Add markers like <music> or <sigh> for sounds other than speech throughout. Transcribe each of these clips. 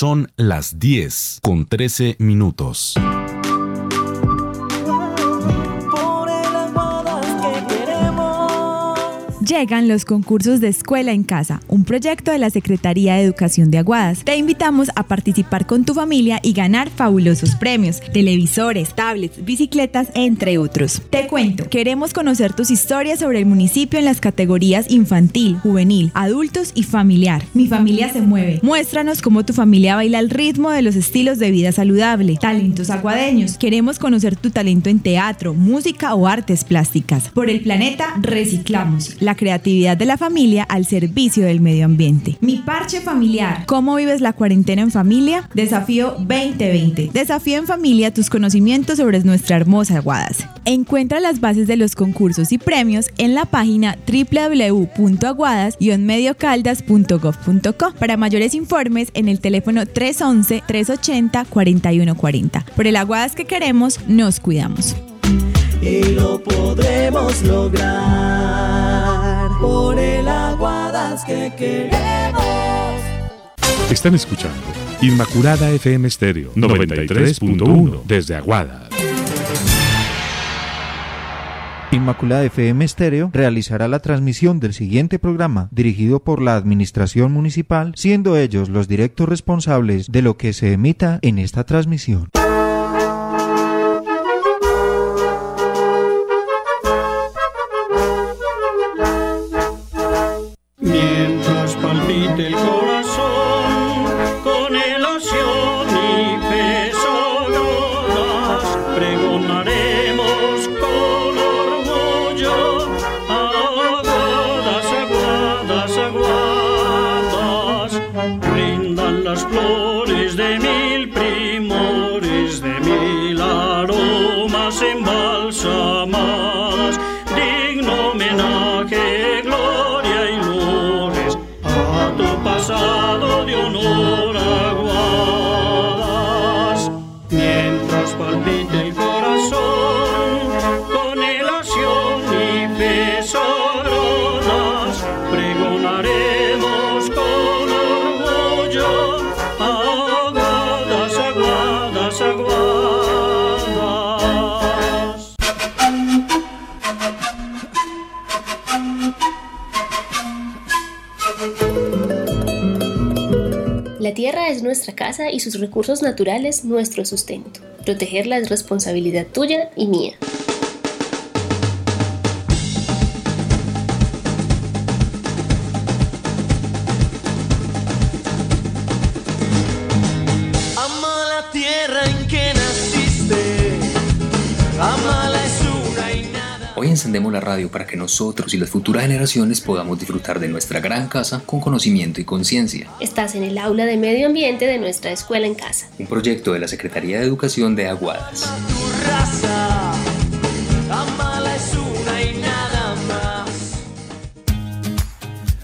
Son las 10 con 13 minutos. Llegan los concursos de Escuela en Casa, un proyecto de la Secretaría de Educación de Aguadas. Te invitamos a participar con tu familia y ganar fabulosos premios, televisores, tablets, bicicletas, entre otros. Te cuento, queremos conocer tus historias sobre el municipio en las categorías infantil, juvenil, adultos y familiar. Mi familia se mueve. Muéstranos cómo tu familia baila al ritmo de los estilos de vida saludable. Talentos aguadeños. Queremos conocer tu talento en teatro, música o artes plásticas. Por el planeta reciclamos. La creatividad de la familia al servicio del medio ambiente. Mi parche familiar. ¿Cómo vives la cuarentena en familia? Desafío 2020. Desafío en familia tus conocimientos sobre nuestra hermosa Aguadas. Encuentra las bases de los concursos y premios en la página www.aguadas-mediocaldas.gov.co. Para mayores informes en el teléfono 311-380-4140. Por el Aguadas que queremos, nos cuidamos y lo podremos lograr por el Aguadas que queremos. Están escuchando Inmaculada FM Stereo 93.1 desde Aguadas. Inmaculada FM Stereo realizará la transmisión del siguiente programa dirigido por la Administración Municipal, siendo ellos los directos responsables de lo que se emita en esta transmisión. Y sus recursos naturales nuestro sustento. Protegerla es responsabilidad tuya y mía. Encendemos la radio para que nosotros y las futuras generaciones podamos disfrutar de nuestra gran casa con conocimiento y conciencia. Estás en el aula de medio ambiente de nuestra escuela en casa. Un proyecto de la Secretaría de Educación de Aguadas.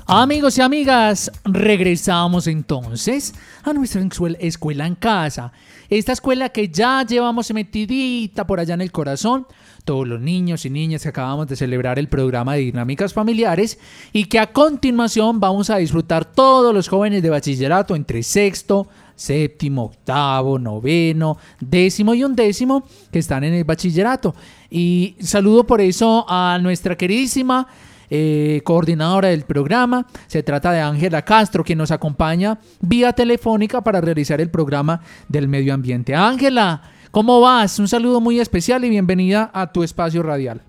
Amigos y amigas, regresamos entonces a nuestra escuela en casa. Esta escuela que ya llevamos metidita por allá en el corazón todos los niños y niñas que acabamos de celebrar el programa de dinámicas familiares y que a continuación vamos a disfrutar todos los jóvenes de bachillerato entre sexto, séptimo, octavo, noveno, décimo y undécimo que están en el bachillerato. Y saludo por eso a nuestra queridísima eh, coordinadora del programa. Se trata de Ángela Castro, quien nos acompaña vía telefónica para realizar el programa del medio ambiente. Ángela, ¿Cómo vas? Un saludo muy especial y bienvenida a tu espacio radial.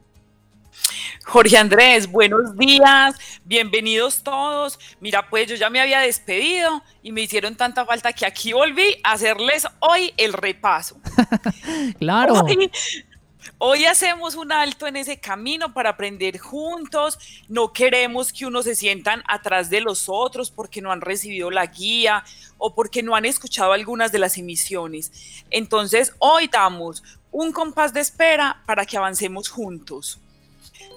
Jorge Andrés, buenos días, bienvenidos todos. Mira, pues yo ya me había despedido y me hicieron tanta falta que aquí volví a hacerles hoy el repaso. <laughs> claro. Hoy hacemos un alto en ese camino para aprender juntos. No queremos que unos se sientan atrás de los otros porque no han recibido la guía o porque no han escuchado algunas de las emisiones. Entonces, hoy damos un compás de espera para que avancemos juntos.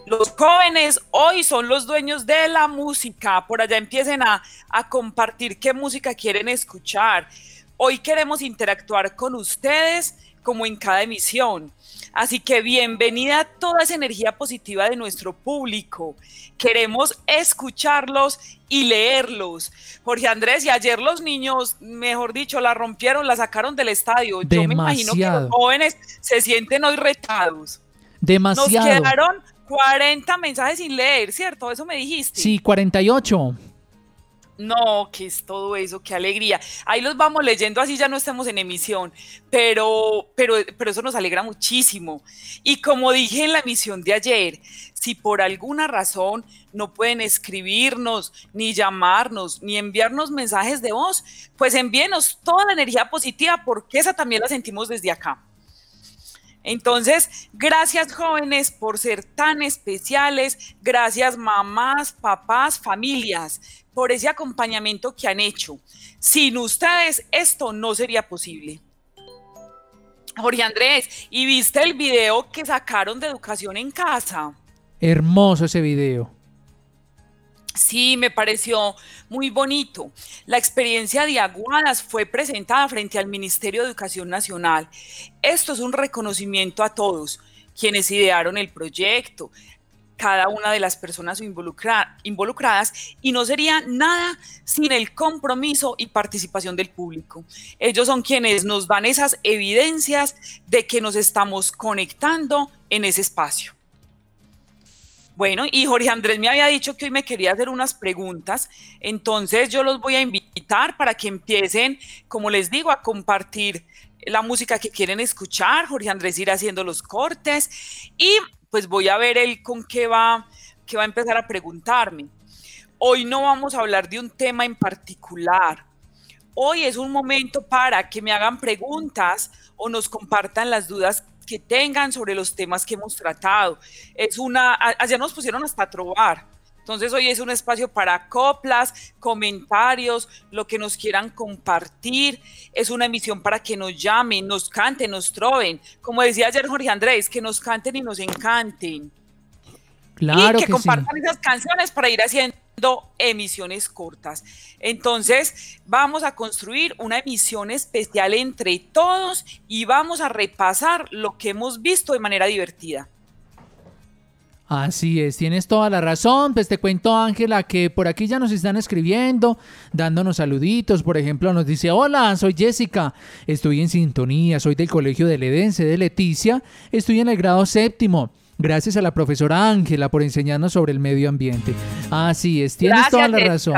Los jóvenes hoy son los dueños de la música. Por allá empiecen a, a compartir qué música quieren escuchar. Hoy queremos interactuar con ustedes como en cada emisión. Así que bienvenida a toda esa energía positiva de nuestro público. Queremos escucharlos y leerlos. Jorge Andrés, y ayer los niños, mejor dicho, la rompieron, la sacaron del estadio. Yo me imagino que los jóvenes se sienten hoy retados. Demasiado. Nos quedaron 40 mensajes sin leer, ¿cierto? Eso me dijiste. Sí, 48. No, ¿qué es todo eso? Qué alegría. Ahí los vamos leyendo, así ya no estemos en emisión, pero, pero, pero eso nos alegra muchísimo. Y como dije en la emisión de ayer, si por alguna razón no pueden escribirnos, ni llamarnos, ni enviarnos mensajes de voz, pues envíenos toda la energía positiva, porque esa también la sentimos desde acá. Entonces, gracias jóvenes por ser tan especiales, gracias mamás, papás, familias, por ese acompañamiento que han hecho. Sin ustedes esto no sería posible. Jorge Andrés, ¿y viste el video que sacaron de educación en casa? Hermoso ese video. Sí, me pareció muy bonito. La experiencia de Aguadas fue presentada frente al Ministerio de Educación Nacional. Esto es un reconocimiento a todos quienes idearon el proyecto, cada una de las personas involucradas y no sería nada sin el compromiso y participación del público. Ellos son quienes nos dan esas evidencias de que nos estamos conectando en ese espacio. Bueno, y Jorge Andrés me había dicho que hoy me quería hacer unas preguntas, entonces yo los voy a invitar para que empiecen, como les digo, a compartir la música que quieren escuchar. Jorge Andrés irá haciendo los cortes y pues voy a ver él con qué va, qué va a empezar a preguntarme. Hoy no vamos a hablar de un tema en particular. Hoy es un momento para que me hagan preguntas o nos compartan las dudas que tengan sobre los temas que hemos tratado. Es una, allá nos pusieron hasta trobar. Entonces hoy es un espacio para coplas, comentarios, lo que nos quieran compartir. Es una emisión para que nos llamen, nos canten, nos troven. Como decía ayer Jorge Andrés, que nos canten y nos encanten. Claro y que, compartan esas canciones para ir haciendo emisiones cortas. Entonces, vamos a construir una emisión especial entre todos y vamos a repasar lo que hemos visto de manera divertida. Así es, tienes toda la razón. Pues te cuento, Ángela, que por aquí ya nos están escribiendo, dándonos saluditos. Por ejemplo, nos dice: Hola, soy Jessica, estoy en sintonía, soy del colegio de Ledense de Leticia, estoy en el grado séptimo. Gracias a la profesora Ángela por enseñarnos sobre el medio ambiente. Así es, tienes toda la razón.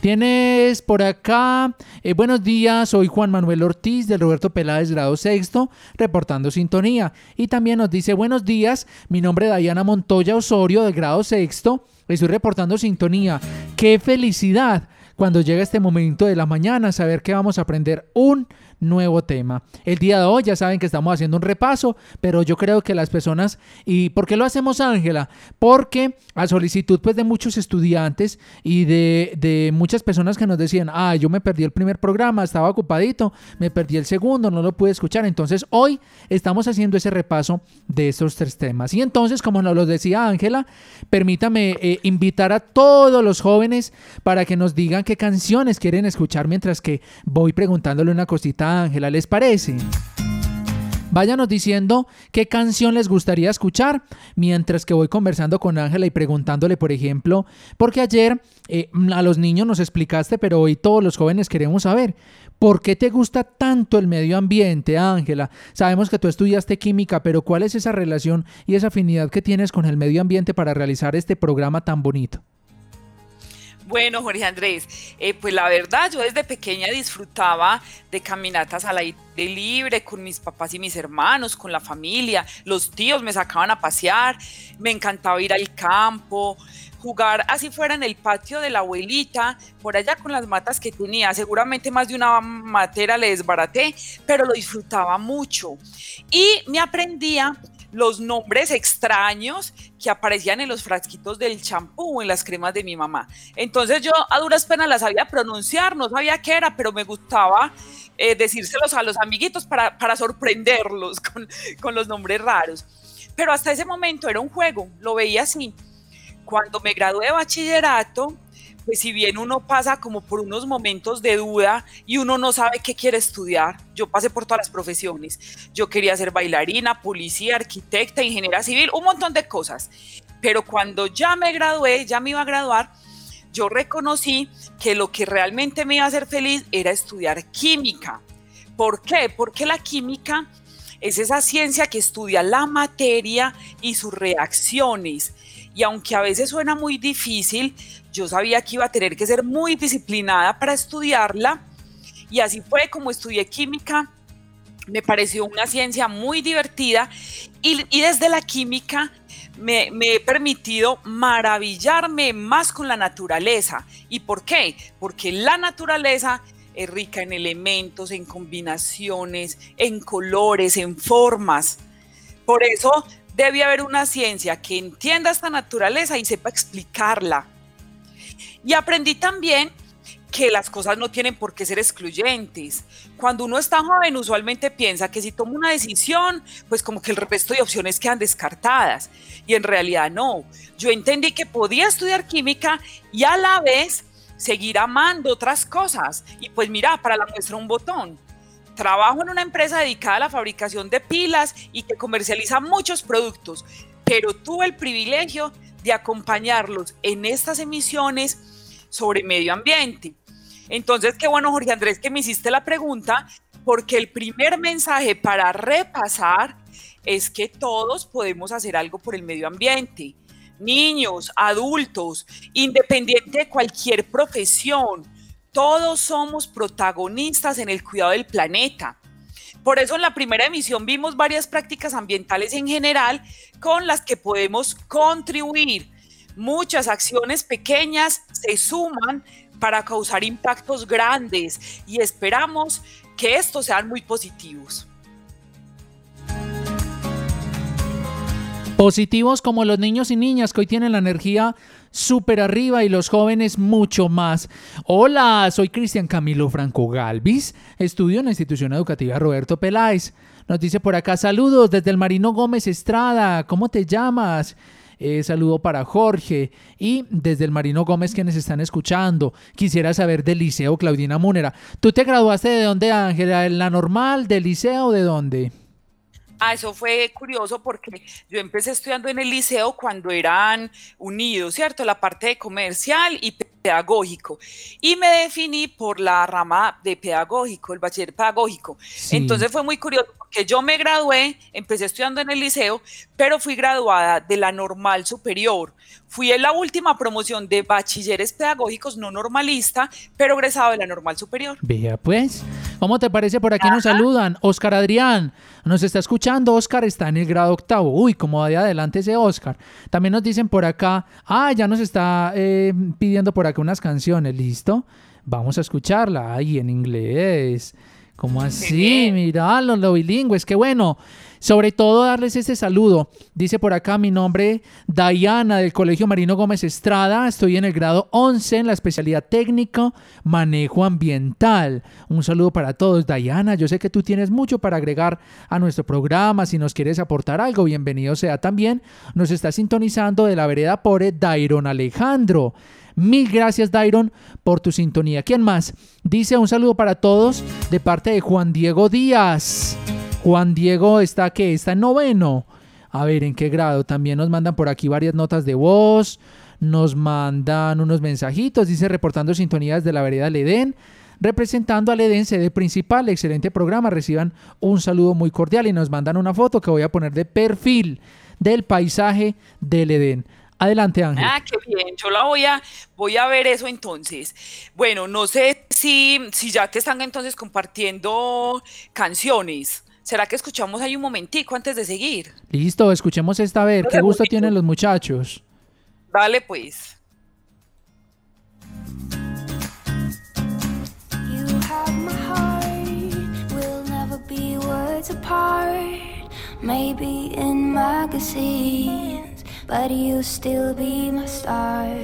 Tienes por acá, eh, buenos días, soy Juan Manuel Ortiz del Roberto Peláez, grado sexto, reportando sintonía. Y también nos dice, buenos días, mi nombre es Dayana Montoya Osorio del grado sexto, estoy reportando sintonía. ¡Qué felicidad! Cuando llega este momento de la mañana, saber que vamos a aprender un nuevo tema. El día de hoy ya saben que estamos haciendo un repaso, pero yo creo que las personas, ¿y por qué lo hacemos Ángela? Porque a solicitud pues de muchos estudiantes y de, de muchas personas que nos decían, ah, yo me perdí el primer programa, estaba ocupadito, me perdí el segundo, no lo pude escuchar. Entonces hoy estamos haciendo ese repaso de estos tres temas. Y entonces, como nos lo decía Ángela, permítame eh, invitar a todos los jóvenes para que nos digan qué canciones quieren escuchar mientras que voy preguntándole una cosita Ángela, ¿les parece? Váyanos diciendo qué canción les gustaría escuchar mientras que voy conversando con Ángela y preguntándole, por ejemplo, porque ayer eh, a los niños nos explicaste, pero hoy todos los jóvenes queremos saber, ¿por qué te gusta tanto el medio ambiente, Ángela? Sabemos que tú estudiaste química, pero ¿cuál es esa relación y esa afinidad que tienes con el medio ambiente para realizar este programa tan bonito? Bueno, Jorge Andrés, eh, pues la verdad, yo desde pequeña disfrutaba de caminatas al aire libre con mis papás y mis hermanos, con la familia, los tíos me sacaban a pasear, me encantaba ir al campo, jugar así fuera en el patio de la abuelita, por allá con las matas que tenía. Seguramente más de una matera le desbaraté, pero lo disfrutaba mucho. Y me aprendía los nombres extraños que aparecían en los frasquitos del champú en las cremas de mi mamá. Entonces yo a duras penas las sabía pronunciar, no sabía qué era, pero me gustaba eh, decírselos a los amiguitos para, sorprenderlos <laughs> con, con los nombres raros. Pero hasta ese momento era un juego, lo veía así. Cuando me gradué de bachillerato, pues si bien uno pasa como por unos momentos de duda y uno no sabe qué quiere estudiar, yo pasé por todas las profesiones. Yo quería ser bailarina, policía, arquitecta, ingeniera civil, un montón de cosas. Pero cuando ya me gradué, ya me iba a graduar, yo reconocí que lo que realmente me iba a hacer feliz era estudiar química. ¿Por qué? Porque la química es esa ciencia que estudia la materia y sus reacciones. Y aunque a veces suena muy difícil, yo sabía que iba a tener que ser muy disciplinada para estudiarla. Y así fue como estudié química. Me pareció una ciencia muy divertida y, desde la química me, me, he permitido maravillarme más con la naturaleza. ¿Y por qué? Porque la naturaleza es rica en elementos, en combinaciones, en colores, en formas. Por eso debe haber una ciencia que entienda esta naturaleza y sepa explicarla. Y aprendí también que las cosas no tienen por qué ser excluyentes. Cuando uno está joven, usualmente piensa que si toma una decisión, pues como que el resto de opciones quedan descartadas. Y en realidad no. Yo entendí que podía estudiar química y a la vez seguir amando otras cosas. Y pues mira, para la muestra un botón. Trabajo en una empresa dedicada a la fabricación de pilas y que comercializa muchos productos, pero tuve el privilegio de acompañarlos en estas emisiones sobre medio ambiente. Entonces, qué bueno, Jorge Andrés, que me hiciste la pregunta, porque el primer mensaje para repasar es que todos podemos hacer algo por el medio ambiente niños, adultos, independiente de cualquier profesión, todos somos protagonistas en el cuidado del planeta. Por eso en la primera emisión vimos varias prácticas ambientales en general con las que podemos contribuir. Muchas acciones pequeñas se suman para causar impactos grandes y esperamos que estos sean muy positivos. Positivos como los niños y niñas que hoy tienen la energía súper arriba y los jóvenes mucho más. Hola, soy Cristian Camilo Franco Galvis, estudio en la institución educativa Roberto Peláez. Nos dice por acá saludos desde el Marino Gómez Estrada, ¿cómo te llamas? Eh, saludo para Jorge y desde el Marino Gómez quienes están escuchando. Quisiera saber del liceo Claudina Múnera. ¿Tú te graduaste de dónde, Ángela? ¿En la normal, del liceo, de dónde? Ah, eso fue curioso porque yo empecé estudiando en el liceo cuando eran unidos, ¿cierto? La parte de comercial y pedagógico. Y me definí por la rama de pedagógico, el bachiller pedagógico. Entonces fue muy curioso porque yo me gradué, empecé estudiando en el liceo, pero fui graduada de la normal superior. Fui en la última promoción de bachilleres pedagógicos no normalista, pero egresado de la normal superior. Vea pues, ¿cómo te parece? Por aquí nos saludan. Oscar Adrián, nos está escuchando. Oscar está en el grado octavo. Uy, cómo va de adelante ese Oscar. También nos dicen por acá, ah, ya nos está eh, pidiendo por acá unas canciones, ¿listo? Vamos a escucharla. Ay, en inglés. ¿Cómo así? Mira, los lo bilingües, qué bueno. Sobre todo darles ese saludo. Dice por acá mi nombre, Diana del Colegio Marino Gómez Estrada. Estoy en el grado 11 en la especialidad técnico manejo ambiental. Un saludo para todos. Diana, yo sé que tú tienes mucho para agregar a nuestro programa. Si nos quieres aportar algo, bienvenido sea también. Nos está sintonizando de la vereda Pore Dairon Alejandro. Mil gracias, Dairon, por tu sintonía. ¿Quién más? Dice un saludo para todos de parte de Juan Diego Díaz. Juan Diego está que está en noveno. A ver, ¿en qué grado? También nos mandan por aquí varias notas de voz. Nos mandan unos mensajitos. Dice reportando sintonías de la vereda Ledén. Representando al Edén, sede principal. Excelente programa. Reciban un saludo muy cordial y nos mandan una foto que voy a poner de perfil del paisaje del Edén. Adelante, Ángel. Ah, qué bien. Yo la voy a, voy a ver eso entonces. Bueno, no sé si, si ya te están entonces compartiendo canciones. ¿Será que escuchamos ahí un momentico antes de seguir? Listo, escuchemos esta vez. ¿Qué gusto tienen los muchachos? Dale pues. Maybe in magazines But you'll still be my star,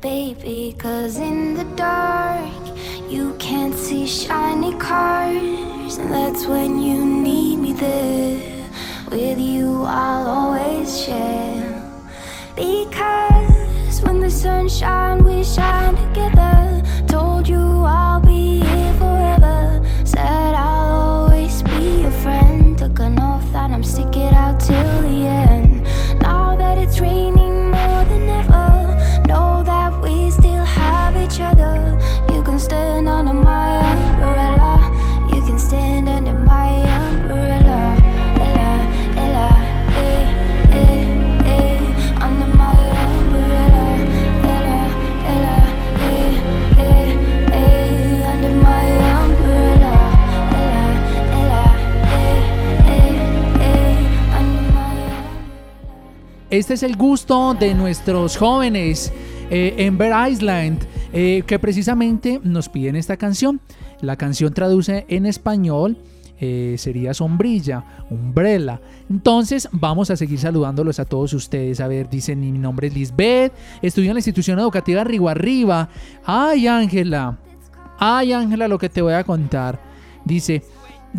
baby. Cause in the dark, you can't see shiny cars. And that's when you need me there. With you, I'll always share. Because when the sun shines, we shine together. Told you I'll Este es el gusto de nuestros jóvenes eh, en Bear Island, eh, que precisamente nos piden esta canción. La canción traduce en español. eh, sería sombrilla, umbrella. Entonces vamos a seguir saludándolos a todos ustedes. A ver, dicen mi nombre es Lisbeth, estudio en la institución educativa Río Arriba. Ay, Ángela, ay, Ángela, lo que te voy a contar. Dice,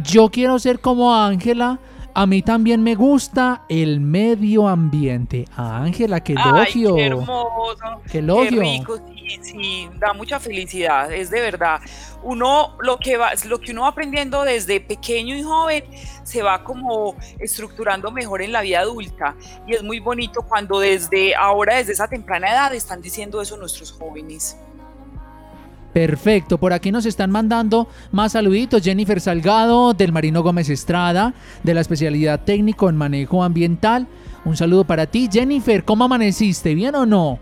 yo quiero ser como Ángela. A mí también me gusta el medio ambiente. A Ángela, qué elogio. Ay, qué hermoso. Qué elogio. rico, sí, sí, da mucha felicidad, es de verdad. Uno, lo que va, lo que uno va aprendiendo desde pequeño y joven, se va como estructurando mejor en la vida adulta. Y es muy bonito cuando desde ahora, desde esa temprana edad, están diciendo eso nuestros jóvenes. Perfecto, por aquí nos están mandando más saluditos. Jennifer Salgado del Marino Gómez Estrada, de la especialidad técnico en manejo ambiental. Un saludo para ti, Jennifer. ¿Cómo amaneciste? ¿Bien o no?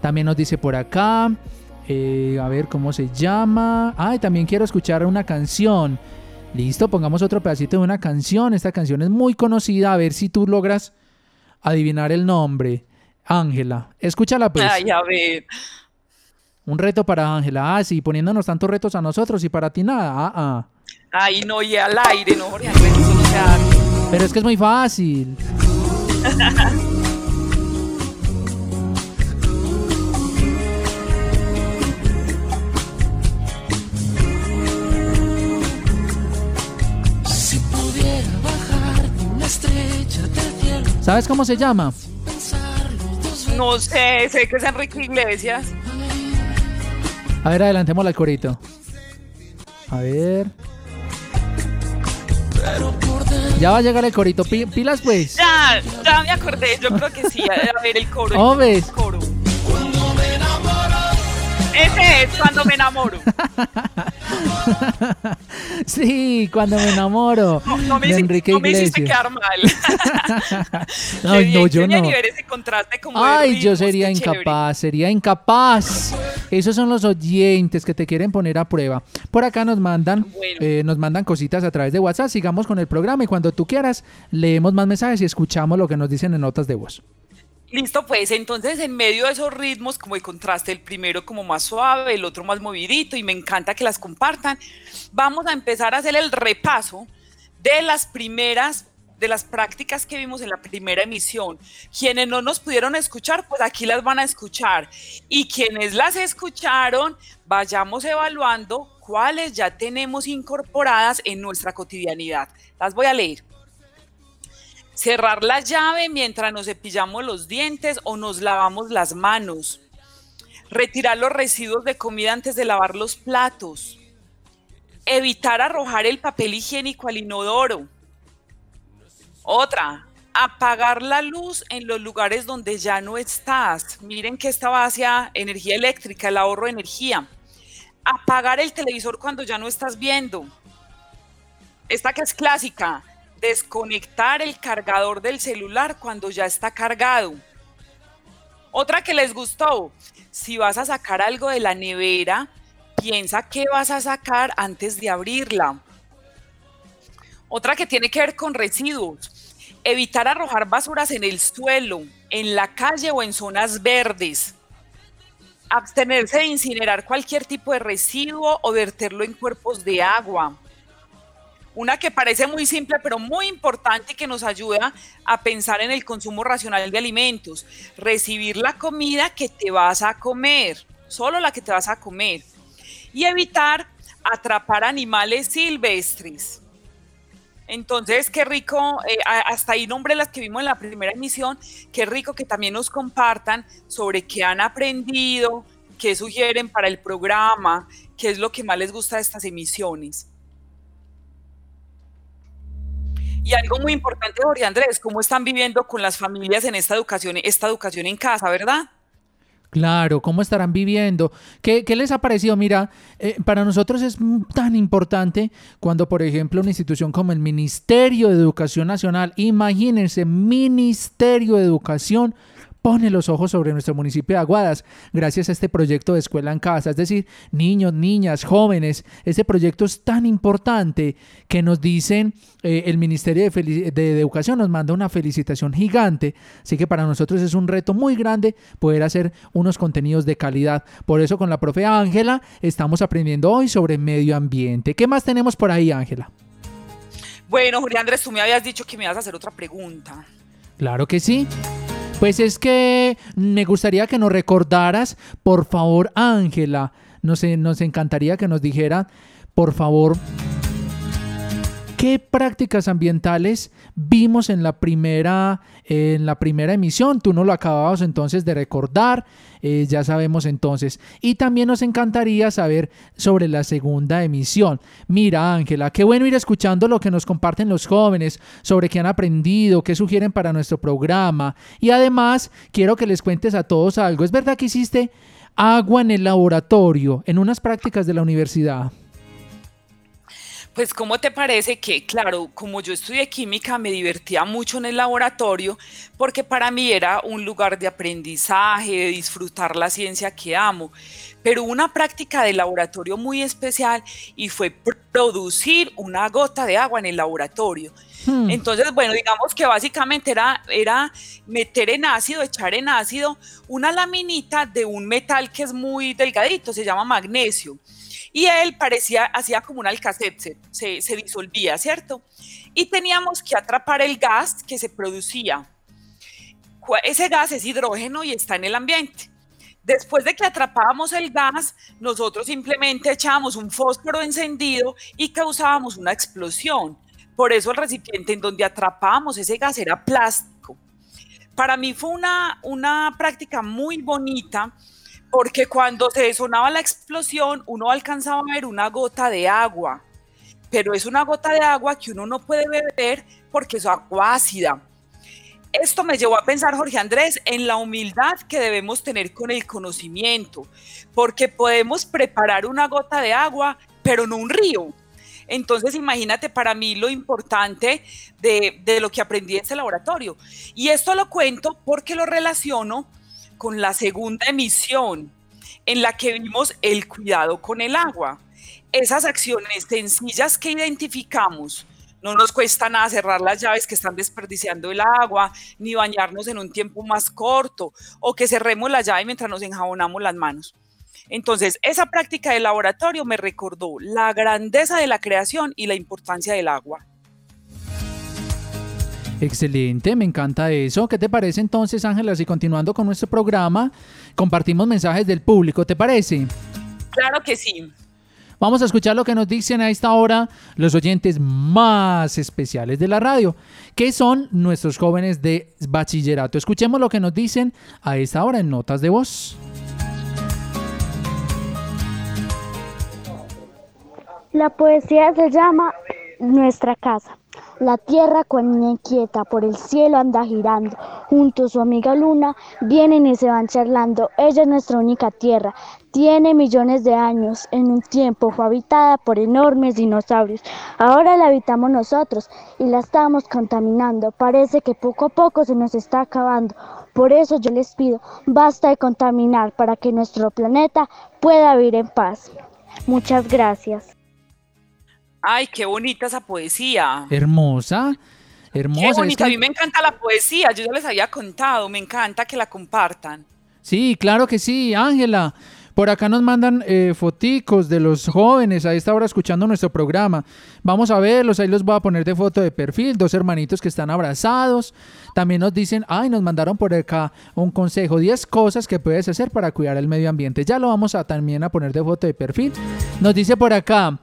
También nos dice por acá. eh, a ver cómo se llama. Ay, también quiero escuchar una canción. Listo, pongamos otro pedacito de una canción. Esta canción es muy conocida. A ver si tú logras adivinar el nombre. Ángela, escúchala pues. Ay, a ver. Un reto para Ángela. Ah, sí, poniéndonos tantos retos a nosotros y para ti nada. Ah, ah. Ay, no, y al aire, no, Jorge Alfredo, eso no se hace. Pero es que es muy fácil. Si pudiera bajar de una estrella del cielo, ¿Sabes cómo se llama? No sé, sé que es Enrique Iglesias. A ver, adelantemos al corito. A ver. Ya va a llegar el corito. Pi- pilas pues. Ya, ya me acordé, yo creo que sí. A ver, el coro. Oh, el ves. coro. Ese es cuando me enamoro. <laughs> sí, cuando me enamoro No, no me, de Enrique no me hiciste quedar mal. No, Qué bien, no, qué yo no. y ver ese contraste como de Ay, yo sería chévere. incapaz, sería incapaz. Esos son los oyentes que te quieren poner a prueba. Por acá nos mandan, Bueno. eh, nos mandan cositas a través de WhatsApp. Sigamos con el programa y cuando tú quieras leemos más mensajes y escuchamos lo que nos dicen en notas de voz. Listo, pues entonces en medio de esos ritmos, como el contraste, el primero como más suave, el otro más movidito, y me encanta que las compartan, vamos a empezar a hacer el repaso de las primeras, de las prácticas que vimos en la primera emisión. Quienes no nos pudieron escuchar, pues aquí las van a escuchar. Y quienes las escucharon, vayamos evaluando cuáles ya tenemos incorporadas en nuestra cotidianidad. Las voy a leer cerrar la llave mientras nos cepillamos los dientes o nos lavamos las manos, retirar los residuos de comida antes de lavar los platos, evitar arrojar el papel higiénico al inodoro. Otra, apagar la luz en los lugares donde ya no estás. Miren que esta va hacia energía eléctrica, el ahorro de energía. Apagar el televisor cuando ya no estás viendo. Esta que es clásica, desconectar el cargador del celular cuando ya está cargado. Otra que les gustó, si vas a sacar algo de la nevera, piensa qué vas a sacar antes de abrirla. Otra que tiene que ver con residuos, evitar arrojar basuras en el suelo, en la calle o en zonas verdes. Abstenerse de incinerar cualquier tipo de residuo o verterlo en cuerpos de agua. Una que parece muy simple, pero muy importante y que nos ayuda a pensar en el consumo racional de alimentos. Recibir la comida que te vas a comer, solo la que te vas a comer. Y evitar atrapar animales silvestres. Entonces, qué rico, eh, hasta ahí nombre las que vimos en la primera emisión, qué rico que también nos compartan sobre qué han aprendido, qué sugieren para el programa, qué es lo que más les gusta de estas emisiones. Y algo muy importante, Jorge Andrés, cómo están viviendo con las familias en esta educación, esta educación en casa, ¿verdad? Claro, ¿cómo estarán viviendo? ¿Qué, les ha parecido? Mira, eh, para nosotros es tan importante cuando, por ejemplo, una institución como el Ministerio de Educación Nacional, imagínense, Ministerio de Educación, pone los ojos sobre nuestro municipio de Aguadas gracias a este proyecto de escuela en casa. Es decir, niños, niñas, jóvenes, este proyecto es tan importante que nos dicen eh, el Ministerio de, de, Educación nos manda una felicitación gigante. Así que para nosotros es un reto muy grande poder hacer unos contenidos de calidad. Por eso con la profe Ángela estamos aprendiendo hoy sobre medio ambiente. ¿Qué más tenemos por ahí, Ángela? Bueno, Julián Andrés, tú me habías dicho que me ibas a hacer otra pregunta. Claro que sí. Pues es que me gustaría que nos recordaras, por favor, Ángela, nos, nos encantaría que nos dijera, por favor, ¿Qué prácticas ambientales vimos en la primera, en la primera emisión? Tú no lo acababas entonces de recordar, eh, ya sabemos entonces. Y también nos encantaría saber sobre la segunda emisión. Mira, Ángela, qué bueno ir escuchando lo que nos comparten los jóvenes sobre qué han aprendido, qué sugieren para nuestro programa. Y además, quiero que les cuentes a todos algo. ¿Es verdad que hiciste agua en el laboratorio, en unas prácticas de la universidad? Pues, ¿cómo te parece que, claro, como yo estudié química, me divertía mucho en el laboratorio porque para mí era un lugar de aprendizaje, de disfrutar la ciencia que amo, pero una práctica de laboratorio muy especial y fue producir una gota de agua en el laboratorio. Hmm. Entonces, bueno, digamos que básicamente era, era meter en ácido, echar en ácido una laminita de un metal que es muy delgadito, se llama magnesio y él parecía, hacía como un alcacet, se, se, disolvía, ¿cierto? Y teníamos que atrapar el gas que se producía. Ese gas es hidrógeno y está en el ambiente. Después de que atrapábamos el gas, nosotros simplemente echábamos un fósforo encendido y causábamos una explosión. Por eso el recipiente en donde atrapábamos ese gas era plástico. Para mí fue una, una práctica muy bonita porque cuando se sonaba la explosión uno alcanzaba a ver una gota de agua, pero es una gota de agua que uno no puede beber porque es agua ácida. Esto me llevó a pensar, Jorge Andrés, en la humildad que debemos tener con el conocimiento, porque podemos preparar una gota de agua, pero no un río. Entonces, imagínate para mí lo importante de, de lo que aprendí en ese laboratorio. Y esto lo cuento porque lo relaciono con la segunda emisión, en la que vimos el cuidado con el agua. Esas acciones sencillas que identificamos, no nos cuesta nada cerrar las llaves que están desperdiciando el agua, ni bañarnos en un tiempo más corto, o que cerremos la llave mientras nos enjabonamos las manos. Entonces, esa práctica de laboratorio me recordó la grandeza de la creación y la importancia del agua. Excelente, me encanta eso. ¿Qué te parece entonces, Ángela? Si continuando con nuestro programa, compartimos mensajes del público, ¿te parece? Claro que sí. Vamos a escuchar lo que nos dicen a esta hora los oyentes más especiales de la radio, que son nuestros jóvenes de bachillerato. Escuchemos lo que nos dicen a esta hora en Notas de Voz. La poesía se llama Nuestra casa. La tierra cuando inquieta por el cielo anda girando, junto a su amiga luna vienen y se van charlando. Ella es nuestra única tierra, tiene millones de años, en un tiempo fue habitada por enormes dinosaurios. Ahora la habitamos nosotros y la estamos contaminando. Parece que poco a poco se nos está acabando. Por eso yo les pido, basta de contaminar para que nuestro planeta pueda vivir en paz. Muchas gracias. Ay, qué bonita esa poesía. Hermosa. Hermosa. Qué bonita. A mí me encanta la poesía. Yo ya les había contado. Me encanta que la compartan. Sí, claro que sí, Ángela. Por acá nos mandan eh, foticos de los jóvenes a esta hora escuchando nuestro programa. Vamos a verlos, ahí los voy a poner de foto de perfil, dos hermanitos que están abrazados. También nos dicen, ay, nos mandaron por acá un consejo, 10 cosas que puedes hacer para cuidar el medio ambiente. Ya lo vamos a también a poner de foto de perfil. Nos dice por acá,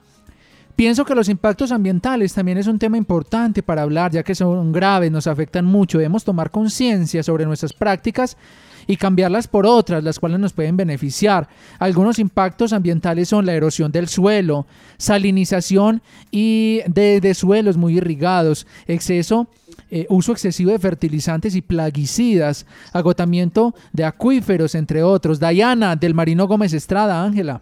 Pienso que los impactos ambientales también es un tema importante para hablar, ya que son graves, nos afectan mucho. Debemos tomar conciencia sobre nuestras prácticas y cambiarlas por otras, las cuales nos pueden beneficiar. Algunos impactos ambientales son la erosión del suelo, salinización y de, suelos muy irrigados, exceso eh, uso excesivo de fertilizantes y plaguicidas, agotamiento de acuíferos, entre otros. Diana, del Marino Gómez Estrada, Ángela.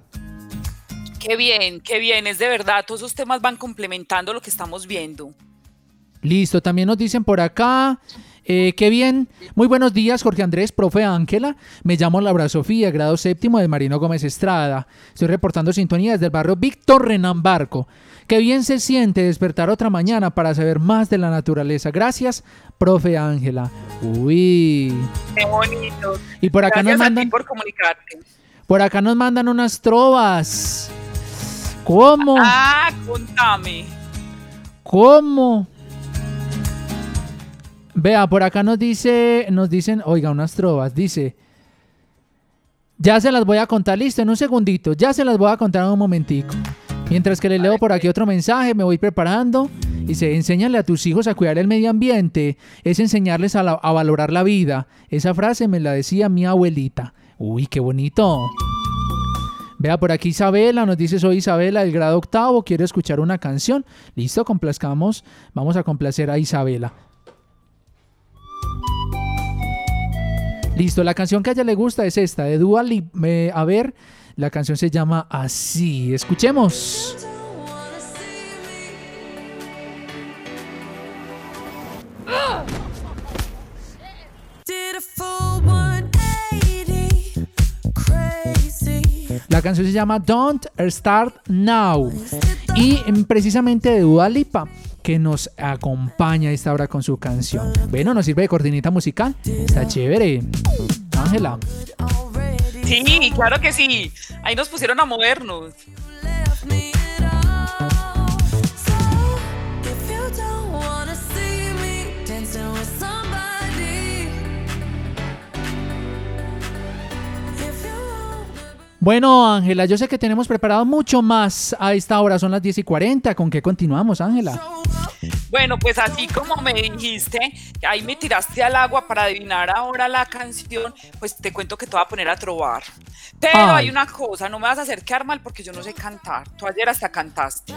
Qué bien, qué bien, es de verdad, todos esos temas van complementando lo que estamos viendo. Listo, también nos dicen por acá, eh, qué bien. Muy buenos días, Jorge Andrés, profe Ángela. Me llamo Laura Sofía, grado séptimo de Marino Gómez Estrada. Estoy reportando sintonía desde el barrio Víctor Renan Barco. Qué bien se siente despertar otra mañana para saber más de la naturaleza. Gracias, profe Ángela. Uy. Qué bonito. Y por acá Gracias nos a ti mandan, por comunicarte. por acá nos mandan unas trovas. ¿Cómo? Ah, contame. ¿Cómo? Vea, por acá nos dice, nos dicen, oiga, unas trovas, dice, ya se las voy a contar, listo, en un segundito, ya se las voy a contar en un momentico. Mientras que le leo por aquí otro mensaje, me voy preparando. Dice, enséñale a tus hijos a cuidar el medio ambiente, es enseñarles a, la- a valorar la vida. Esa frase me la decía mi abuelita. Uy, qué bonito. Vea por aquí Isabela, nos dice soy Isabela del grado octavo, quiero escuchar una canción. Listo, complazcamos, vamos a complacer a Isabela. Listo, la canción que a ella le gusta es esta, de Dua Lip- eh, a ver, la canción se llama Así. Escuchemos. La canción se llama Don't Start Now. Y precisamente de Dua Lipa, que nos acompaña esta hora con su canción. Bueno, nos sirve de cortinita musical. Está chévere. Ángela. Sí, claro que sí. Ahí nos pusieron a movernos. Bueno, Ángela, yo sé que tenemos preparado mucho más a esta hora. Son las 10 y 40. ¿Con qué continuamos, Ángela? <laughs> Bueno, pues así como me dijiste, ahí me tiraste al agua para adivinar ahora la canción, pues te cuento que te voy a poner a trobar. Pero Ay. hay una cosa, no me vas a hacer quedar mal porque yo no sé cantar. Tú ayer hasta cantaste.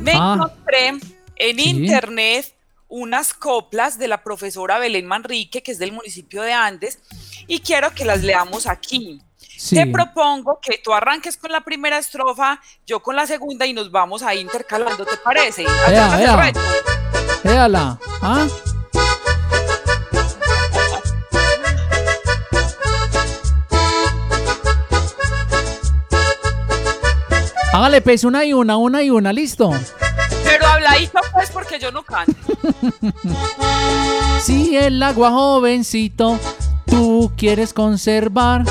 Me Ah. encontré en Sí. internet unas coplas de la profesora Belén Manrique, que es del municipio de Andes, y quiero que las leamos aquí. Sí. Te propongo que tú arranques con la primera estrofa, yo con la segunda y nos vamos ahí intercalando, ¿te parece? Vea, ¿Aceptas el vea. reto? Véala. ¿Ah? Hágale, pues, una y una, una y una, listo. Pero habladito pues porque yo no canto. <laughs> Si el agua jovencito tú quieres conservar,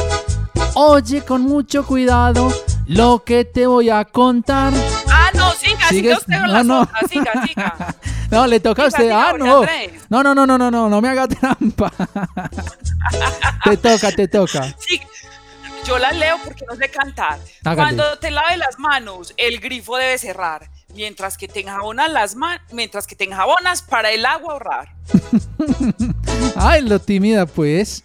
oye con mucho cuidado lo que te voy a contar. Ah, no, siga, siga usted con no, no. siga, <laughs> siga. No, le toca a usted. Ah, no. No, no, no, no, no, no, no me haga trampa. <laughs> te toca, te toca. Yo la leo porque no sé cantar. Cuando te lave las manos, el grifo debe cerrar. Mientras que te enjabonas las manos, mientras que te enjabonas para el agua ahorrar. <laughs> Ay, lo tímida, pues.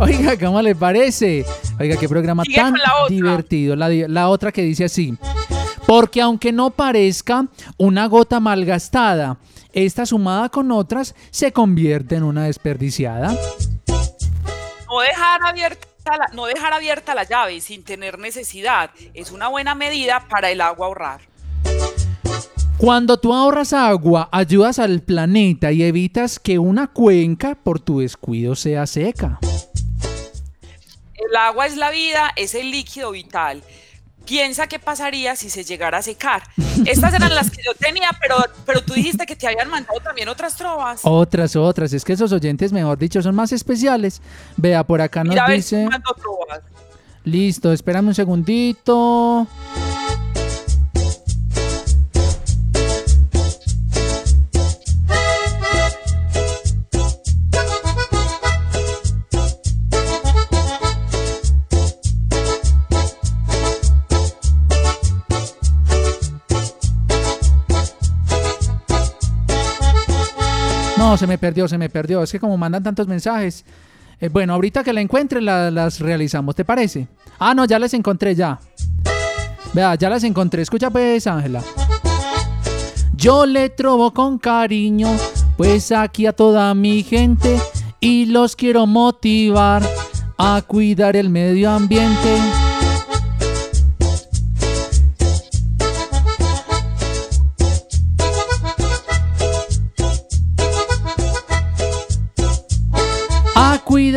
<laughs> Oiga, ¿cómo le parece? Oiga, qué programa Sigue tan la divertido. La, otra que dice así. Porque aunque no parezca una gota malgastada, esta sumada con otras se convierte en una desperdiciada. No dejar abierta la, no dejar abierta la llave sin tener necesidad es una buena medida para el agua ahorrar. Cuando tú ahorras agua, ayudas al planeta y evitas que una cuenca por tu descuido sea seca. El agua es la vida, es el líquido vital. Piensa qué pasaría si se llegara a secar. Estas eran las que yo tenía, pero, pero tú dijiste que te habían mandado también otras trovas. Otras, otras. Es que esos oyentes, mejor dicho, son más especiales. Vea, por acá nos Mira dice... Listo, espérame un segundito. No, se me perdió, se me perdió. Es que como mandan tantos mensajes. Eh, bueno, ahorita que la encuentre la- las realizamos, ¿te parece? Ah, no, ya las encontré ya. Vea, ya las encontré. Escucha pues, Ángela. Yo le trobo con cariño, pues aquí a toda mi gente y los quiero motivar a cuidar el medio ambiente.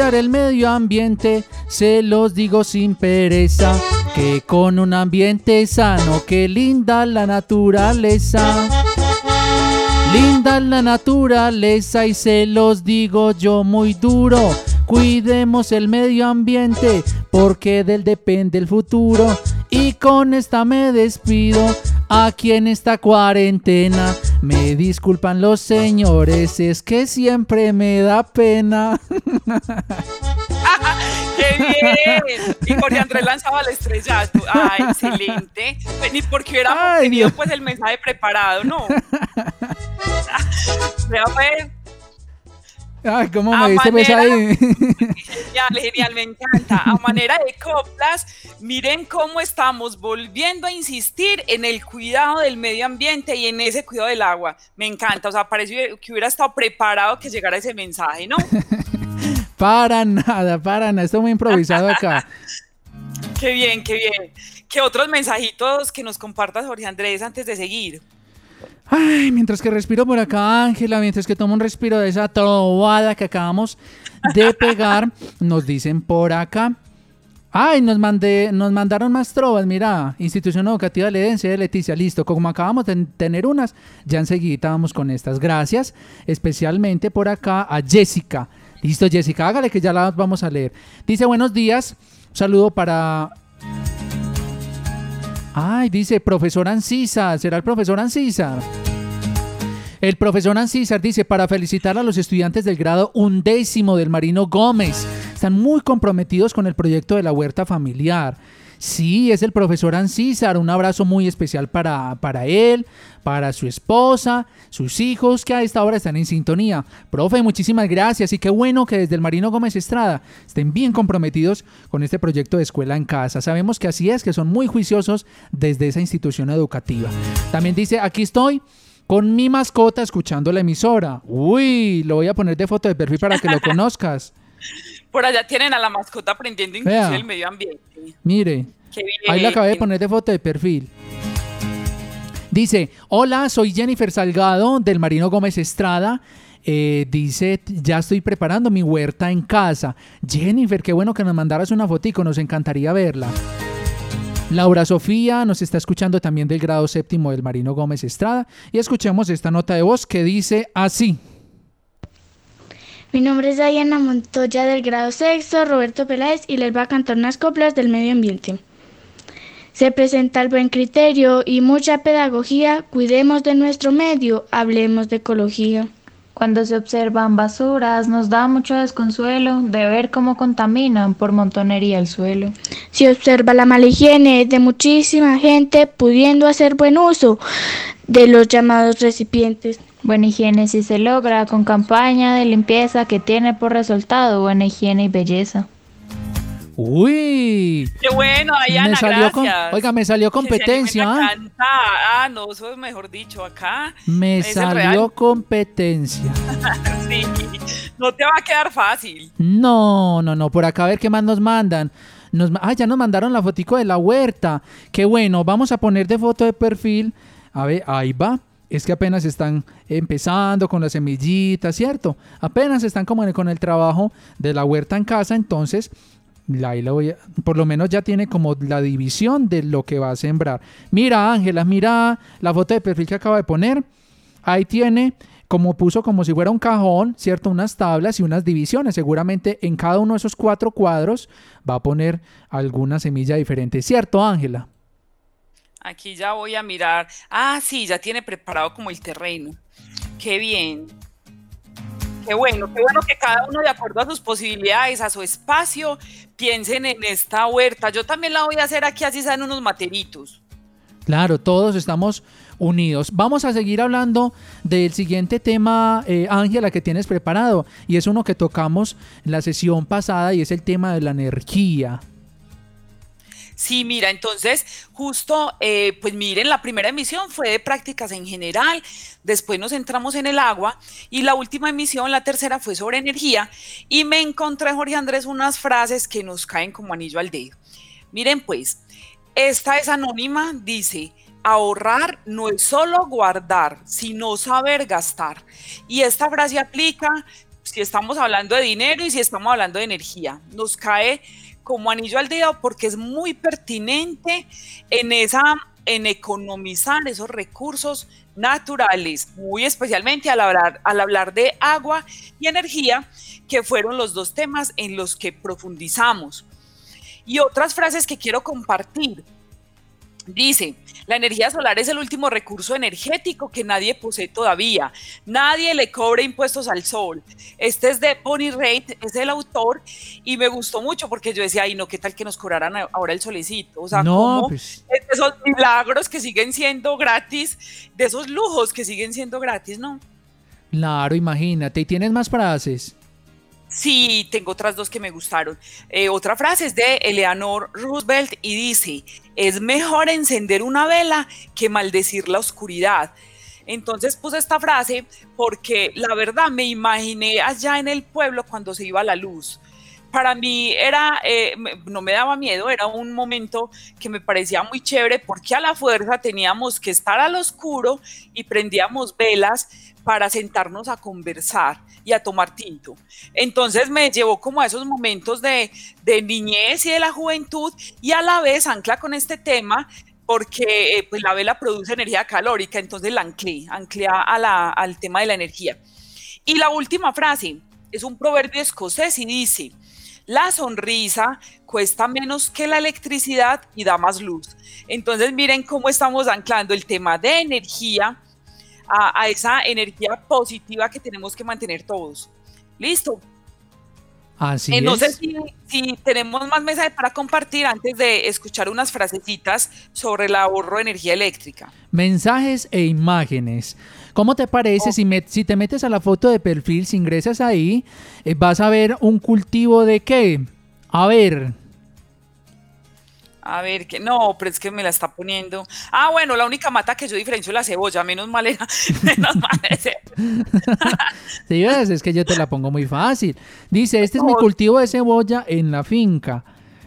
El medio ambiente, se los digo sin pereza, que con un ambiente sano, que linda la naturaleza. Linda la naturaleza y se los digo yo muy duro. Cuidemos el medio ambiente porque del depende el futuro. Y con esta me despido aquí en esta cuarentena. Me disculpan los señores, es que siempre me da pena. <laughs> ¡Qué bien! Y Jorge Andrés lanzaba el estrellato. ¡Ay, excelente! Pues Ni porque hubiéramos Ay, tenido Dios. pues el mensaje preparado, ¿no? <laughs> Ay, ¿cómo A me viste pues manera- ahí? <laughs> Genial, genial, me encanta. A manera de coplas, miren cómo estamos volviendo a insistir en el cuidado del medio ambiente y en ese cuidado del agua. Me encanta, o sea, parece que hubiera estado preparado que llegara ese mensaje, ¿no? <laughs> Para nada, para nada. Estoy muy improvisado acá. <laughs> Qué bien, qué bien. ¿Qué otros mensajitos que nos compartas, Jorge Andrés, antes de seguir? Ay, mientras que respiro por acá, Ángela, mientras que tomo un respiro de esa trovada que acabamos de pegar, <laughs> nos dicen por acá. Ay, nos, mandé, nos mandaron más trovas, mira, Institución Educativa Ledense de Leticia, listo, como acabamos de tener unas, ya enseguida vamos con estas. Gracias, especialmente por acá a Jessica. Listo, Jessica, hágale que ya las vamos a leer. Dice, buenos días, un saludo para Ay, dice profesor Ancísar. ¿Será el profesor Ancísar? El profesor Ancísar dice para felicitar a los estudiantes del grado undécimo del Marino Gómez. Están muy comprometidos con el proyecto de la huerta familiar. Sí, es el profesor Ancísar. Un abrazo muy especial para, para él, para su esposa, sus hijos que a esta hora están en sintonía. Profe, muchísimas gracias y qué bueno que desde el Marino Gómez Estrada estén bien comprometidos con este proyecto de escuela en casa. Sabemos que así es, que son muy juiciosos desde esa institución educativa. También dice, aquí estoy con mi mascota escuchando la emisora. Uy, lo voy a poner de foto de perfil para que lo <laughs> conozcas. Por allá tienen a la mascota aprendiendo Vea. inclusive el medio ambiente. Mire, ahí la acabé de poner de foto de perfil. Dice, hola, soy Jennifer Salgado del Marino Gómez Estrada. Eh, dice, ya estoy preparando mi huerta en casa. Jennifer, qué bueno que nos mandaras una fotico, nos encantaría verla. Laura Sofía nos está escuchando también del grado séptimo del Marino Gómez Estrada. Y escuchemos esta nota de voz que dice así. Mi nombre es Diana Montoya del grado sexto, Roberto Peláez y les va a cantar unas coplas del medio ambiente. Se presenta el buen criterio y mucha pedagogía, cuidemos de nuestro medio, hablemos de ecología. Cuando se observan basuras nos da mucho desconsuelo de ver cómo contaminan por montonería el suelo. Se observa la mala higiene de muchísima gente pudiendo hacer buen uso de los llamados recipientes. Buena higiene si se logra con campaña de limpieza que tiene por resultado buena higiene y belleza. Uy, Qué bueno, Diana, me salió con- oiga, me salió competencia. a ¿ah? Ah, no, eso es mejor dicho acá. Me salió real. competencia. <laughs> Sí, no te va a quedar fácil. No, no, no, por acá a ver qué más nos mandan. Nos, ah, ya nos mandaron la fotico de la huerta. Qué bueno, vamos a poner de foto de perfil. A ver, ahí va. Es que apenas están empezando con las semillitas, ¿cierto? Apenas están como con el trabajo de la huerta en casa, entonces la- la voy a- por lo menos ya tiene como la división de lo que va a sembrar. Mira, Ángela, mira la foto de perfil que acaba de poner. Ahí tiene como puso como si fuera un cajón, ¿cierto? Unas tablas y unas divisiones. Seguramente en cada uno de esos cuatro cuadros va a poner alguna semilla diferente, ¿cierto, Ángela? Aquí ya voy a mirar. Ah, sí, ya tiene preparado como el terreno. Qué bien. Qué bueno, qué bueno que cada uno de acuerdo a sus posibilidades, a su espacio, piensen en esta huerta. Yo también la voy a hacer aquí, así sean unos materitos. Claro, todos estamos unidos. Vamos a seguir hablando del siguiente tema, eh, Ángela, que tienes preparado. Y es uno que tocamos en la sesión pasada y es el tema de la energía. Sí, mira, entonces justo, eh, pues miren, la primera emisión fue de prácticas en general, después nos centramos en el agua y la última emisión, la tercera, fue sobre energía y me encontré, Jorge Andrés, unas frases que nos caen como anillo al dedo. Miren pues, esta es anónima, dice, ahorrar no es solo guardar, sino saber gastar. Y esta frase aplica si estamos hablando de dinero y si estamos hablando de energía. Nos cae como anillo al dedo porque es muy pertinente en esa en economizar esos recursos naturales, muy especialmente al hablar, al hablar de agua y energía, que fueron los dos temas en los que profundizamos. Y otras frases que quiero compartir. Dice, la energía solar es el último recurso energético que nadie posee todavía. Nadie le cobre impuestos al sol. Este es de Bonnie Raitt, es el autor, y me gustó mucho porque yo decía, ay, no, ¿qué tal que nos cobraran ahora el solecito? O sea, No, como pues- esos milagros que siguen siendo gratis, de esos lujos que siguen siendo gratis, ¿no? Claro, imagínate. ¿Y tienes más frases? Sí, tengo otras dos que me gustaron. Eh, otra frase es de Eleanor Roosevelt y dice, es mejor encender una vela que maldecir la oscuridad. Entonces puse esta frase porque la verdad me imaginé allá en el pueblo cuando se iba la luz. Para mí era, eh, no me daba miedo, era un momento que me parecía muy chévere porque a la fuerza teníamos que estar al oscuro y prendíamos velas para sentarnos a conversar y a tomar tinto. Entonces me llevó como a esos momentos de, niñez y de la juventud y a la vez ancla con este tema porque eh, pues la vela produce energía calórica, entonces la anclé, anclé a la- al tema de la energía. Y la última frase es un proverbio escocés y dice, la sonrisa cuesta menos que la electricidad y da más luz. Entonces miren cómo estamos anclando el tema de energía a, a esa energía positiva que tenemos que mantener todos. Listo. Así sé es. si, si tenemos más mensajes para compartir antes de escuchar unas frasecitas sobre el ahorro de energía eléctrica. Mensajes e imágenes. ¿Cómo te parece si, met- si te metes a la foto de perfil, si ingresas ahí, eh, vas a ver un cultivo de qué? A ver, A ver, que no, pero es que me la está poniendo. Ah, bueno, la única mata que yo diferencio es la cebolla, menos mal era, <laughs> menos mal ves, <laughs> es que yo te la pongo muy fácil. Dice, este es mi cultivo de cebolla en la finca.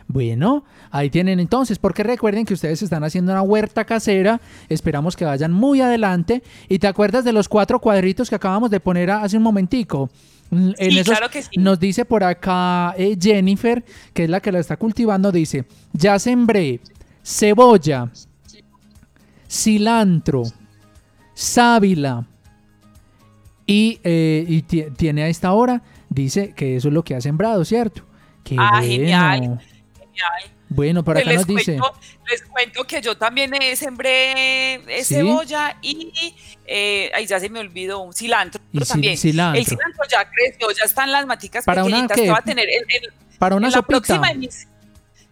Bueno, ahí tienen entonces, porque recuerden que ustedes están haciendo una huerta casera, esperamos que vayan muy adelante. ¿Y te acuerdas de los cuatro cuadritos que acabamos de poner hace un momentico? Mm, En Sí, esos- claro que sí. Nos dice por acá eh, Jennifer, que es la que la está cultivando, dice, ya sembré cebolla, cilantro, sábila y, eh, y ti- tiene a esta hora, dice que eso es lo que ha sembrado, ¿cierto? Qué Ah, bueno. genial. Genial. Bueno, Pues acá les, nos dice. cuento, les cuento que yo también sembré ¿Sí? cebolla y eh, ahí ya se me olvidó cilantro Y también. cilantro. El cilantro ya creció, ya están las maticas ¿Para pequeñitas que va a tener el- el- Para una en la próxima emisión.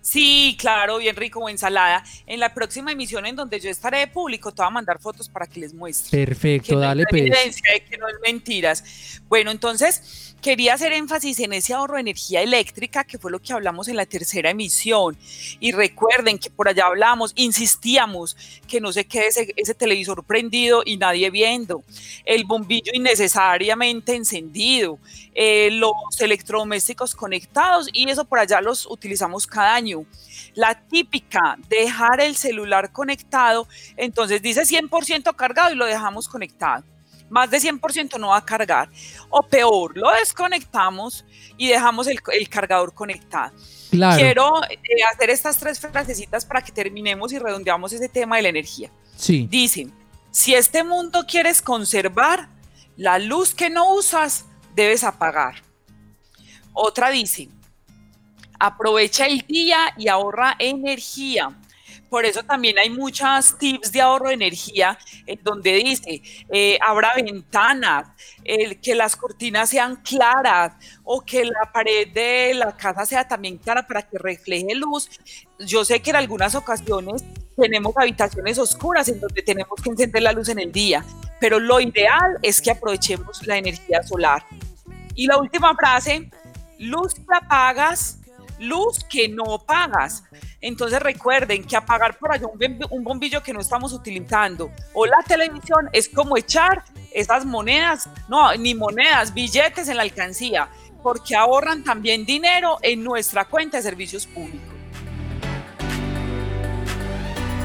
Sí, claro, bien rico o ensalada. En la próxima emisión en donde yo estaré de público, te voy a mandar fotos para que les muestre. Perfecto, que no dale hay pues. evidencia de que no es mentiras. Bueno, entonces quería hacer énfasis en ese ahorro de energía eléctrica, que fue lo que hablamos en la tercera emisión. Y recuerden que por allá hablamos, insistíamos que no se quede ese, ese televisor prendido y nadie viendo, el bombillo innecesariamente encendido, eh, los electrodomésticos conectados y eso por allá los utilizamos cada año. La típica, dejar el celular conectado, entonces dice 100% cargado y lo dejamos conectado. Más de 100% no va a cargar. O peor, lo desconectamos y dejamos el, el cargador conectado. Claro. Quiero eh, hacer estas tres frasecitas para que terminemos y redondeamos ese tema de la energía. Sí. Dicen, si este mundo quieres conservar, la luz que no usas debes apagar. Otra dice, aprovecha el día y ahorra energía. Por eso también hay muchas tips de ahorro de energía en donde dice, eh, abra ventanas, el- que las cortinas sean claras o que la pared de la casa sea también clara para que refleje luz. Yo sé que en algunas ocasiones tenemos habitaciones oscuras en donde tenemos que encender la luz en el día, pero lo ideal es que aprovechemos la energía solar. Y la última frase, luz que apagas, luz que no pagas. Entonces recuerden que apagar por allá un, bombillo que no estamos utilizando o la televisión es como echar esas monedas, no, ni monedas, billetes en la alcancía, porque ahorran también dinero en nuestra cuenta de servicios públicos.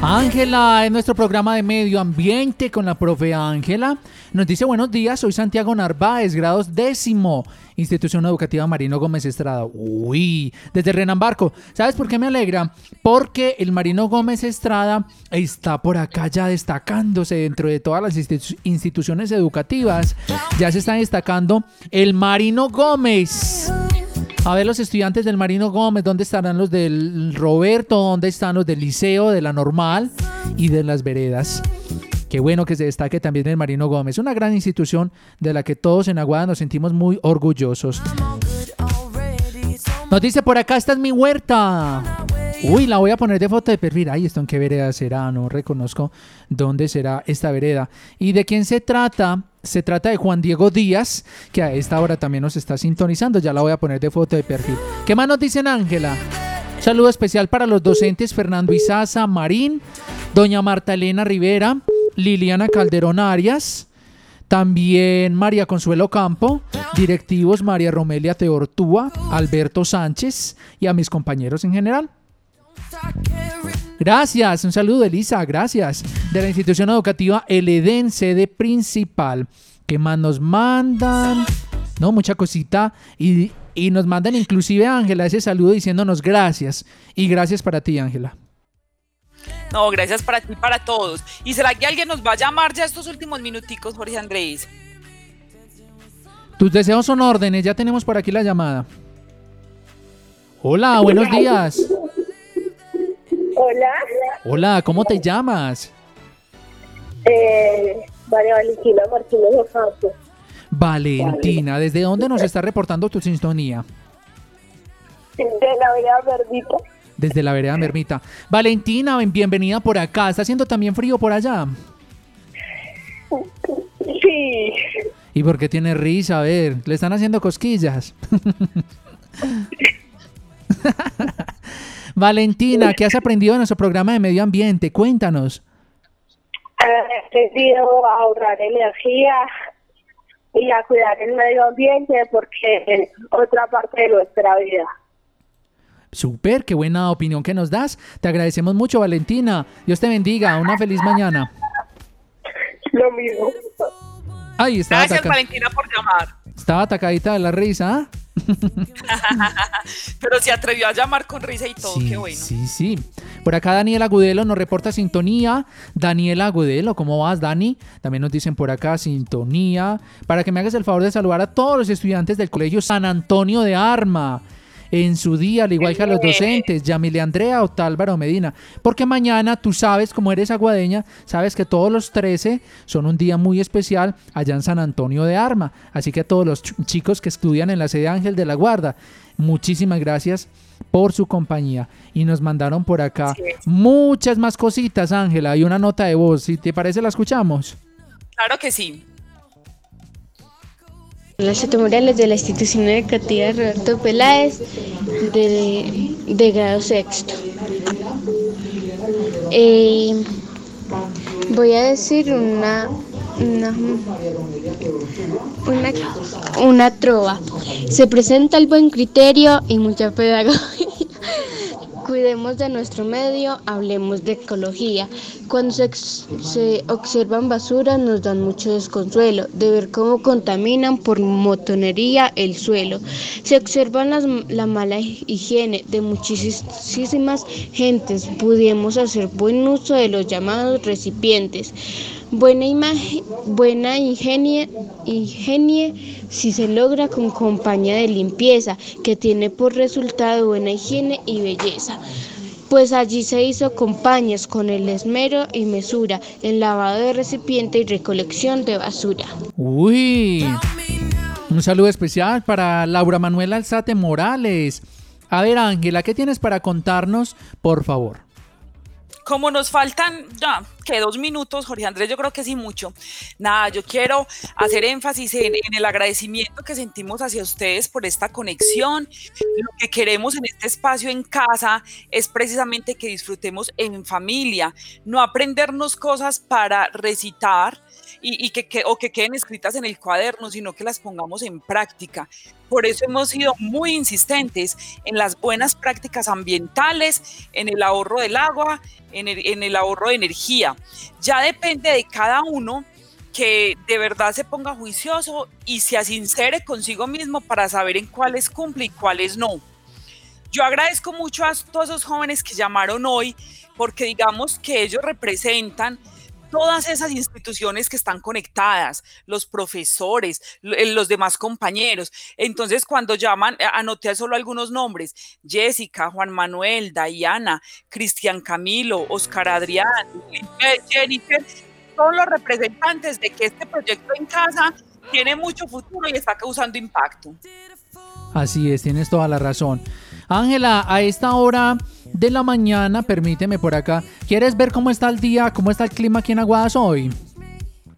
Ángela, en nuestro programa de medio ambiente con la profe Ángela, nos dice buenos días, soy Santiago Narváez, grados décimo, institución educativa Marino Gómez Estrada. Uy, desde Renambarco. ¿Sabes por qué me alegra? Porque el Marino Gómez Estrada está por acá ya destacándose dentro de todas las institu- instituciones educativas. Ya se está destacando el Marino Gómez. A ver los estudiantes del Marino Gómez, ¿dónde estarán los del Roberto? ¿Dónde están los del Liceo, de la Normal y de las Veredas? Qué bueno que se destaque también el Marino Gómez, una gran institución de la que todos en Aguada nos sentimos muy orgullosos. Nos dice por acá, esta es mi huerta. Uy, la voy a poner de foto de perfil. Ay, ¿esto en qué vereda será? No reconozco dónde será esta vereda. ¿Y de quién se trata? Se trata de Juan Diego Díaz, que a esta hora también nos está sintonizando. Ya la voy a poner de foto de perfil. ¿Qué más nos dicen, Ángela? Saludo especial para los docentes Fernando Izaza Marín, doña Marta Elena Rivera, Liliana Calderón Arias, también María Consuelo Campo, directivos María Romelia Teortúa, Alberto Sánchez y a mis compañeros en general. Gracias, un saludo Elisa, gracias. De la institución educativa El Edén, sede principal. ¿Qué más nos mandan? No, mucha cosita. Y, y nos mandan inclusive Ángela ese saludo diciéndonos gracias. Y gracias para ti, Ángela. No, gracias para ti y para todos. ¿Y será que alguien nos va a llamar ya estos últimos minuticos, Jorge Andrés? Tus deseos son órdenes, ya tenemos por aquí la llamada. Hola, buenos días. Hola, Hola, ¿cómo te llamas? eh, María Valentina Martínez Ocampo, Valentina, ¿desde dónde nos está reportando tu sintonía? de la Vereda Verdita. Desde la vereda Mermita. Valentina, bien- bienvenida por acá. ¿Está haciendo también frío por allá? Sí, ¿Y por qué tiene risa? A ver, le están haciendo cosquillas. <laughs> Valentina, ¿qué has aprendido en nuestro programa de medio ambiente? Cuéntanos. he aprendido a ahorrar energía y a cuidar el medio ambiente porque es otra parte de nuestra vida. Súper, qué buena opinión que nos das. Te agradecemos mucho, Valentina. Dios te bendiga. Una feliz mañana. Lo mismo. Ay, estaba, Gracias, ataca- Valentina, por llamar. estaba atacadita de la risa. ¿ah? <laughs> Pero se atrevió a llamar con risa y todo, Sí, qué bueno. sí, sí. Por acá Daniela Agudelo nos reporta sintonía. Daniela Agudelo, ¿cómo vas, Dani? También nos dicen por acá sintonía. Para que me hagas el favor de saludar a todos los estudiantes del Colegio San Antonio de Arma. En su día, al igual que a los docentes, Yamile Andrea o Tálvaro Medina. Porque mañana tú sabes, como eres aguadeña, sabes que todos los 13 son un día muy especial allá en San Antonio de Arma. Así que a todos los ch- chicos que estudian en la sede Ángel de la Guarda, muchísimas gracias por su compañía. Y nos mandaron por acá muchas más cositas, Ángela, y una nota de voz. Si te parece, la escuchamos. Claro que sí. Hola, Morales de la institución educativa Roberto Peláez de, de grado sexto. Eh, voy a decir una, una, una, una trova. Se presenta el buen criterio y mucha pedagogía. Cuidemos de nuestro medio, hablemos de ecología. Cuando se, se observan basuras nos dan mucho desconsuelo de ver cómo contaminan por motonería el suelo. Se observan las- la mala higiene de muchísimas gentes. Pudiemos hacer buen uso de los llamados recipientes. Buena imagen, buena ingenie, ingenie si se logra con compañía de limpieza, que tiene por resultado buena higiene y belleza. Pues allí se hizo compañías con el esmero y mesura en lavado de recipiente y recolección de basura. Uy, un saludo especial para Laura Manuela Alzate Morales. A ver, Ángela, ¿qué tienes para contarnos, por favor? Como nos faltan ya que dos minutos, Jorge Andrés, yo creo que sí mucho. Nada, yo quiero hacer énfasis en, el agradecimiento que sentimos hacia ustedes por esta conexión. Lo que queremos en este espacio en casa es precisamente que disfrutemos en familia, no aprendernos cosas para recitar y, y que- o que queden escritas en el cuaderno, sino que las pongamos en práctica. Por eso hemos sido muy insistentes en las buenas prácticas ambientales, en el ahorro del agua, en el, ahorro de energía. Ya depende de cada uno que de verdad se ponga juicioso y se asincere consigo mismo para saber en cuáles cumple y cuáles no. Yo agradezco mucho a todos esos jóvenes que llamaron hoy porque digamos que ellos representan todas esas instituciones que están conectadas, los profesores, eh, los demás compañeros. Entonces, cuando llaman, eh, anoté solo algunos nombres, Jessica, Juan Manuel, Diana, Cristian Camilo, Oscar Adrián, Jennifer, son los representantes de que este proyecto en casa tiene mucho futuro y está causando impacto. Así es, tienes toda la razón. Ángela, a esta hora de la mañana, permíteme por acá, ¿quieres ver cómo está el día, cómo está el clima aquí en Aguadas hoy?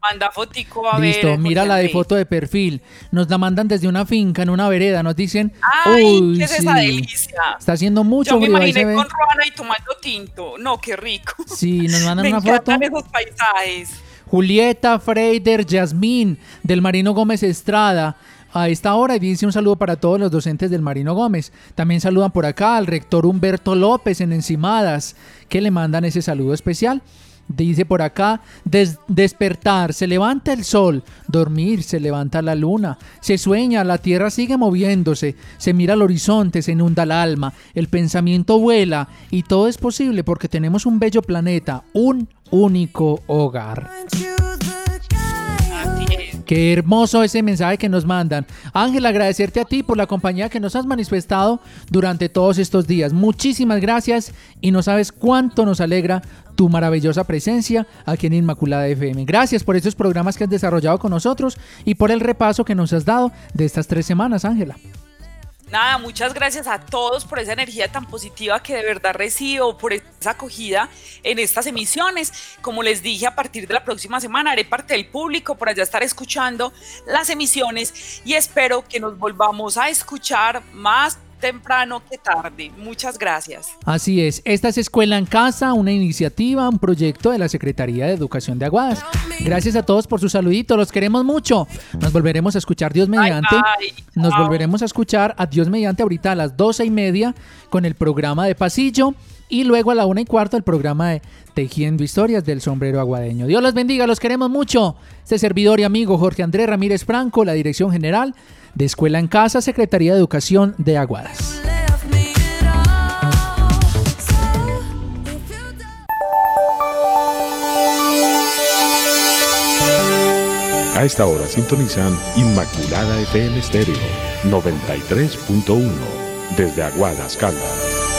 Manda fotico a Listo, ver. mira Jorge la de foto de perfil. Nos la mandan desde una finca, en una vereda. Nos dicen, Ay, uy, ¿qué es esa sí, delicia? está haciendo mucho Yo me imaginé con Ruana y tomando tinto. No, qué rico. Sí, nos mandan <laughs> Me una foto. esos paisajes. Julieta Freider Yasmín del Marino Gómez Estrada. A esta hora y dice un saludo para todos los docentes del Marino Gómez. También saludan por acá al rector Humberto López en Encimadas, que le mandan ese saludo especial. Dice por acá, des- despertar, se levanta el sol, dormir, se levanta la luna, se sueña, la tierra sigue moviéndose, se mira al horizonte, se inunda el alma, el pensamiento vuela y todo es posible porque tenemos un bello planeta, un único hogar. Qué hermoso ese mensaje que nos mandan. Ángel, agradecerte a ti por la compañía que nos has manifestado durante todos estos días. Muchísimas gracias y no sabes cuánto nos alegra tu maravillosa presencia aquí en Inmaculada FM. Gracias por estos programas que has desarrollado con nosotros y por el repaso que nos has dado de estas tres semanas, Ángela. Nada, muchas gracias a todos por esa energía tan positiva que de verdad recibo, por esa acogida en estas emisiones. Como les dije, a partir de la próxima semana haré parte del público por allá estar escuchando las emisiones y espero que nos volvamos a escuchar más temprano que tarde. Muchas gracias. Así es, esta es Escuela en Casa, una iniciativa, un proyecto de la Secretaría de Educación de Aguadas. Gracias a todos por su saludito, los queremos mucho. Nos volveremos a escuchar Dios mediante. bye. Nos volveremos a escuchar a Dios mediante ahorita a las doce y media con el programa de Pasillo y luego a la una y cuarto el programa de Tejiendo Historias del Sombrero Aguadeño. Dios los bendiga, los queremos mucho. Este servidor y amigo Jorge Andrés Ramírez Franco, la dirección general de Escuela en Casa, Secretaría de Educación de Aguadas. A esta hora sintonizan Inmaculada FM Estéreo 93.1 desde Aguadas, Caldas.